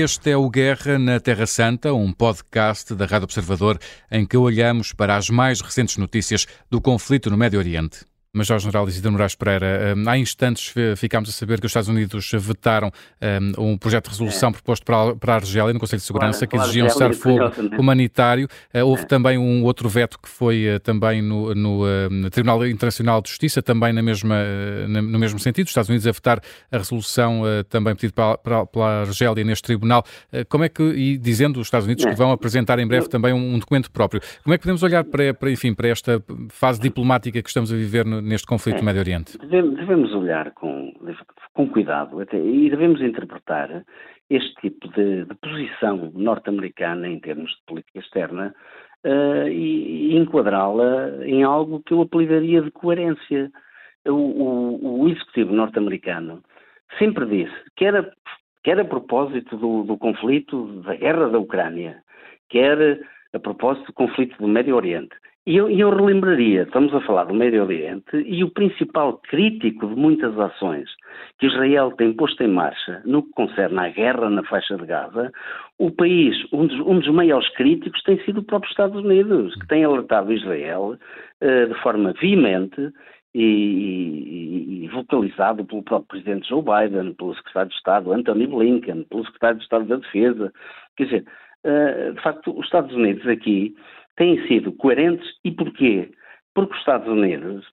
Este é o Guerra na Terra Santa, um podcast da Rádio Observador em que olhamos para as mais recentes notícias do conflito no Médio Oriente. Major-General Isidro Moraes Pereira, hum, há instantes ficámos a saber que os Estados Unidos vetaram um, um projeto de resolução é. proposto para, a Argélia no Conselho de Segurança que exigia um cessar-fogo humanitário. Uh, houve é. também um outro veto que foi uh, também no, no, uh, no, Tribunal Internacional de Justiça, também na mesma, no mesmo sentido. Os Estados Unidos a vetar a resolução também pedida pela Argélia neste tribunal. como é que, e dizendo os Estados Unidos que vão apresentar em breve também um, um documento próprio, como é que podemos olhar para, para, enfim, para esta fase diplomática que estamos a viver no, neste conflito é, no Médio Oriente? Devemos olhar com, com cuidado até, e devemos interpretar este tipo de, de posição norte-americana em termos de política externa uh, e, e enquadrá-la em algo que eu apelidaria de coerência. O, o, o executivo norte-americano sempre disse, quer a, quer a propósito do, do conflito, da guerra da Ucrânia, quer a propósito do conflito do Médio Oriente, e eu, eu, relembraria, estamos a falar do Médio Oriente, e o principal crítico de muitas ações que Israel tem posto em marcha no que concerne à guerra na faixa de Gaza, o país, um dos, um dos maiores críticos tem sido o próprio Estados Unidos, que tem alertado Israel uh, de forma veemente e, e, vocalizado pelo próprio Presidente Joe Biden, pelo Secretário de Estado Anthony Blinken, pelo Secretário de Estado da Defesa. Quer dizer, de facto, os Estados Unidos aqui têm sido coerentes e porquê? Porque os Estados Unidos,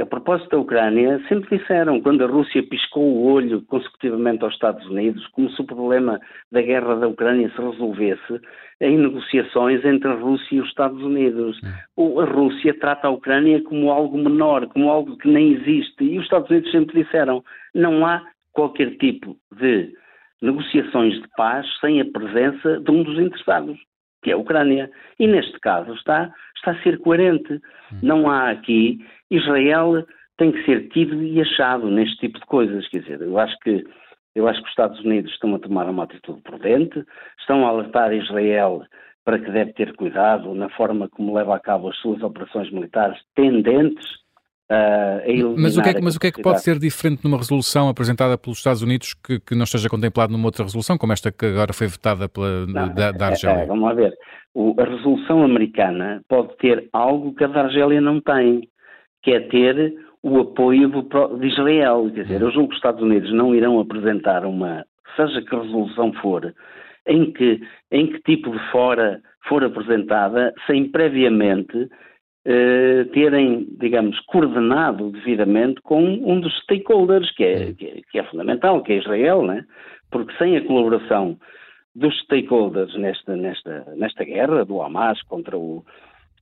a propósito da Ucrânia, sempre disseram, quando a Rússia piscou o olho consecutivamente aos Estados Unidos, como se o problema da guerra da Ucrânia se resolvesse em negociações entre a Rússia e os Estados Unidos. A Rússia trata a Ucrânia como algo menor, como algo que nem existe, e os Estados Unidos sempre disseram, não há qualquer tipo de negociações de paz sem a presença de um dos interessados que é a Ucrânia. E neste caso está, está a ser coerente. Não há aqui. Israel tem que ser tido e achado neste tipo de coisas. Quer dizer, eu acho que eu acho que os Estados Unidos estão a tomar uma atitude prudente, estão a alertar Israel para que deve ter cuidado na forma como leva a cabo as suas operações militares tendentes Uh, mas, o que é que, mas o que é que pode ser diferente numa resolução apresentada pelos Estados Unidos que, que, não esteja contemplado numa outra resolução, como esta que agora foi votada pela, não, da, da, Argélia? É, é, vamos lá ver. O, a resolução americana pode ter algo que a da Argélia não tem, que é ter o apoio do, de Israel. Quer dizer, eu julgo que os Estados Unidos não irão apresentar uma, seja que resolução for, em que, em que tipo de fora for apresentada, sem previamente eh, terem, digamos, coordenado devidamente com um dos stakeholders, que é, que é, que é fundamental, que é Israel, né? porque sem a colaboração dos stakeholders nesta, nesta, nesta guerra do Hamas contra o,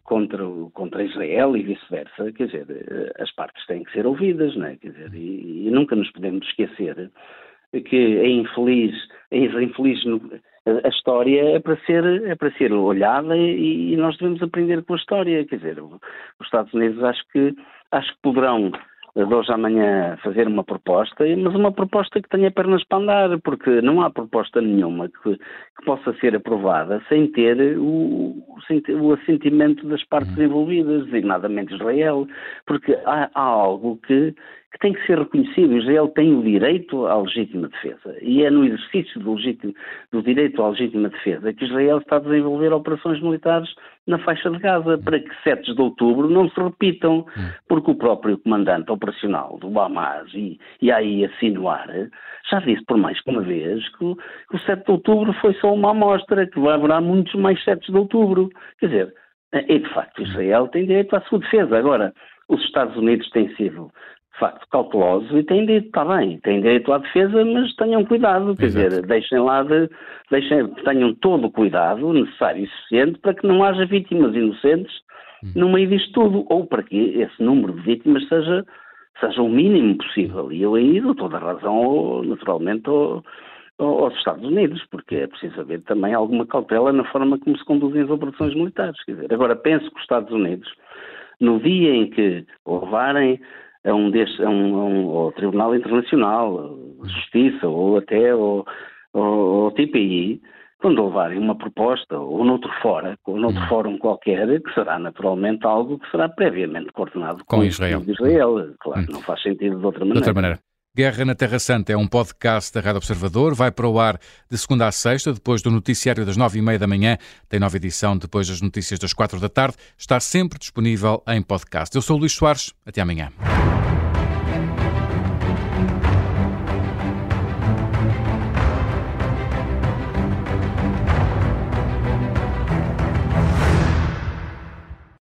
contra, contra Israel e vice-versa, quer dizer, eh, as partes têm que ser ouvidas, né? quer dizer, e, e nunca nos podemos esquecer que a infeliz, a infeliz a história é para ser, é para ser olhada e, e, nós devemos aprender com a história. Quer dizer, os Estados Unidos acho que, acho que poderão de hoje à manhã fazer uma proposta, mas uma proposta que tenha pernas para andar, porque não há proposta nenhuma que, que possa ser aprovada sem ter o, o assentimento das partes uhum. envolvidas, designadamente Israel, porque há, há algo que que tem que ser reconhecido. Israel tem o direito à legítima defesa. E é no exercício do, legítimo, do direito à legítima defesa que Israel está a desenvolver operações militares na faixa de Gaza, para que 7 de outubro não se repitam, porque o próprio comandante operacional do Hamas e, e aí assinuar já disse por mais que uma vez que o, que o 7 de outubro foi só uma amostra, que vai haver muitos mais 7 de outubro. Quer dizer, e de facto Israel tem direito à sua defesa. Agora, os Estados Unidos têm sido facto cautelosos e têm direito, está bem, têm direito à defesa, mas tenham cuidado, quer Exato. dizer, deixem lá de, deixem, tenham todo o cuidado necessário e suficiente para que não haja vítimas inocentes hum. no meio disto tudo, ou para que esse número de vítimas seja, seja o mínimo possível. E eu aí dou toda a razão, naturalmente, ao, aos Estados Unidos, porque é preciso haver também alguma cautela na forma como se conduzem as operações militares. Quer dizer, agora penso que os Estados Unidos, no dia em que levarem a um, deste, a um, a um ao Tribunal Internacional, Justiça ou até ao, ao, ao TPI, quando levarem uma proposta ou noutro fora, ou noutro hum. fórum qualquer, que será naturalmente algo que será previamente coordenado com, com Israel. Israel. Claro, hum. não faz sentido de outra maneira. De outra maneira. Guerra na Terra Santa é um podcast da Rádio Observador. Vai para o ar de segunda a sexta, depois do noticiário das nove e meia da manhã. Tem nova edição depois das notícias das quatro da tarde. Está sempre disponível em podcast. Eu sou o Luís Soares. Até amanhã.